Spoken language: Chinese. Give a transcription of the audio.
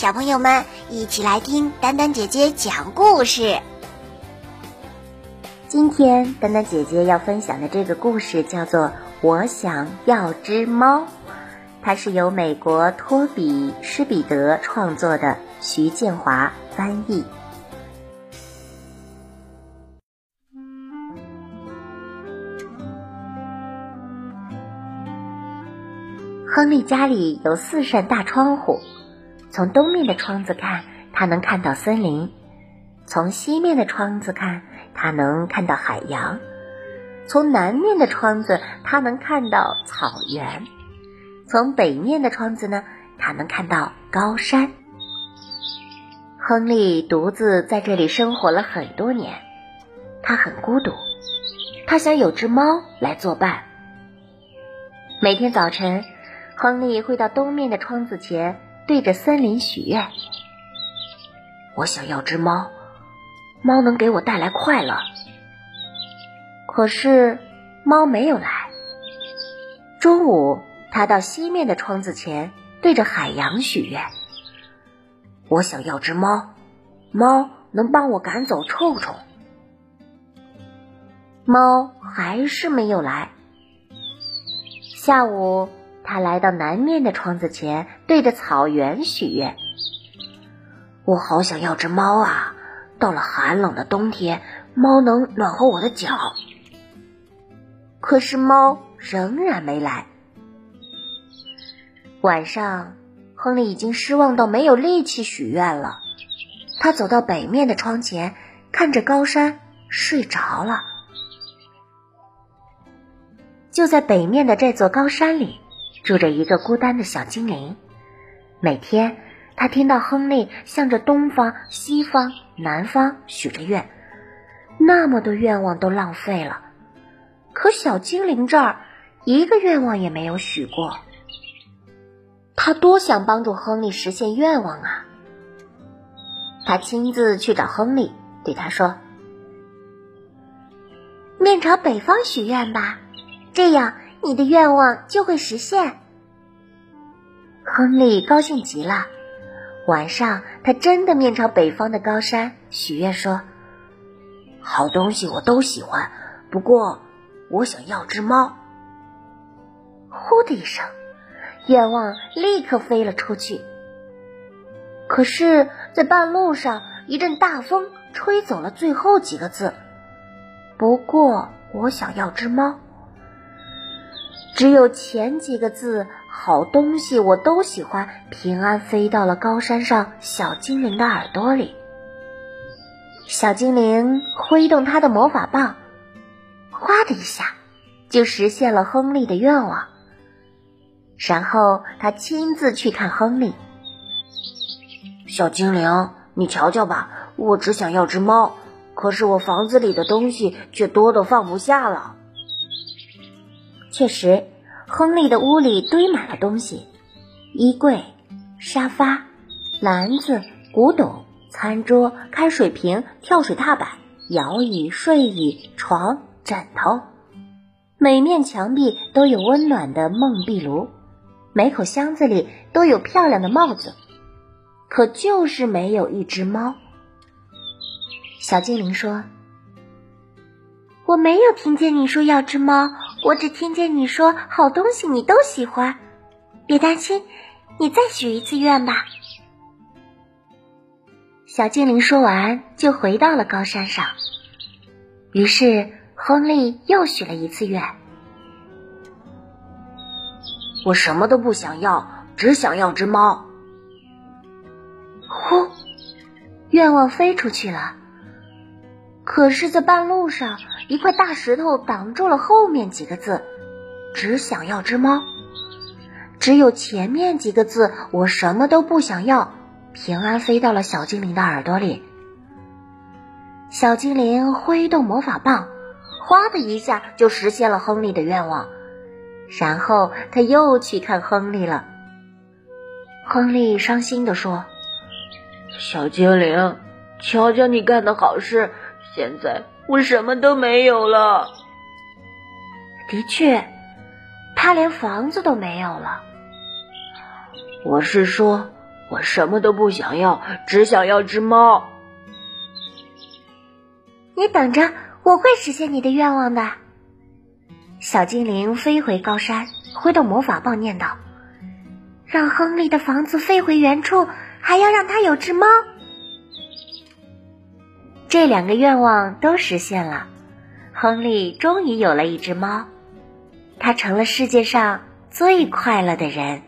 小朋友们一起来听丹丹姐姐讲故事。今天丹丹姐姐要分享的这个故事叫做《我想要只猫》，它是由美国托比·施彼得创作的，徐建华翻译。亨利家里有四扇大窗户。从东面的窗子看，他能看到森林；从西面的窗子看，他能看到海洋；从南面的窗子，他能看到草原；从北面的窗子呢，他能看到高山。亨利独自在这里生活了很多年，他很孤独，他想有只猫来作伴。每天早晨，亨利会到东面的窗子前。对着森林许愿，我想要只猫，猫能给我带来快乐。可是猫没有来。中午，他到西面的窗子前，对着海洋许愿，我想要只猫，猫能帮我赶走臭虫。猫还是没有来。下午。他来到南面的窗子前，对着草原许愿：“我好想要只猫啊！到了寒冷的冬天，猫能暖和我的脚。”可是猫仍然没来。晚上，亨利已经失望到没有力气许愿了。他走到北面的窗前，看着高山，睡着了。就在北面的这座高山里。住着一个孤单的小精灵。每天，他听到亨利向着东方、西方、南方许着愿，那么多愿望都浪费了。可小精灵这儿一个愿望也没有许过。他多想帮助亨利实现愿望啊！他亲自去找亨利，对他说：“面朝北方许愿吧，这样。”你的愿望就会实现。亨利高兴极了。晚上，他真的面朝北方的高山许愿说：“好东西我都喜欢，不过我想要只猫。”呼的一声，愿望立刻飞了出去。可是，在半路上，一阵大风吹走了最后几个字。不过，我想要只猫。只有前几个字，好东西我都喜欢，平安飞到了高山上小精灵的耳朵里。小精灵挥动他的魔法棒，哗的一下，就实现了亨利的愿望。然后他亲自去看亨利。小精灵，你瞧瞧吧，我只想要只猫，可是我房子里的东西却多得放不下了。确实，亨利的屋里堆满了东西：衣柜、沙发、篮子、古董、餐桌、开水瓶、跳水踏板、摇椅、睡椅、床、枕头。每面墙壁都有温暖的梦壁炉，每口箱子里都有漂亮的帽子，可就是没有一只猫。小精灵说。我没有听见你说要只猫，我只听见你说好东西你都喜欢。别担心，你再许一次愿吧。小精灵说完，就回到了高山上。于是，亨利又许了一次愿：“我什么都不想要，只想要只猫。”呼，愿望飞出去了。可是，在半路上，一块大石头挡住了后面几个字，只想要只猫。只有前面几个字，我什么都不想要，平安飞到了小精灵的耳朵里。小精灵挥动魔法棒，哗的一下就实现了亨利的愿望。然后他又去看亨利了。亨利伤心地说：“小精灵，瞧瞧你干的好事，现在……”我什么都没有了。的确，他连房子都没有了。我是说，我什么都不想要，只想要只猫。你等着，我会实现你的愿望的。小精灵飞回高山，挥动魔法棒念道：“让亨利的房子飞回原处，还要让他有只猫。”这两个愿望都实现了，亨利终于有了一只猫，他成了世界上最快乐的人。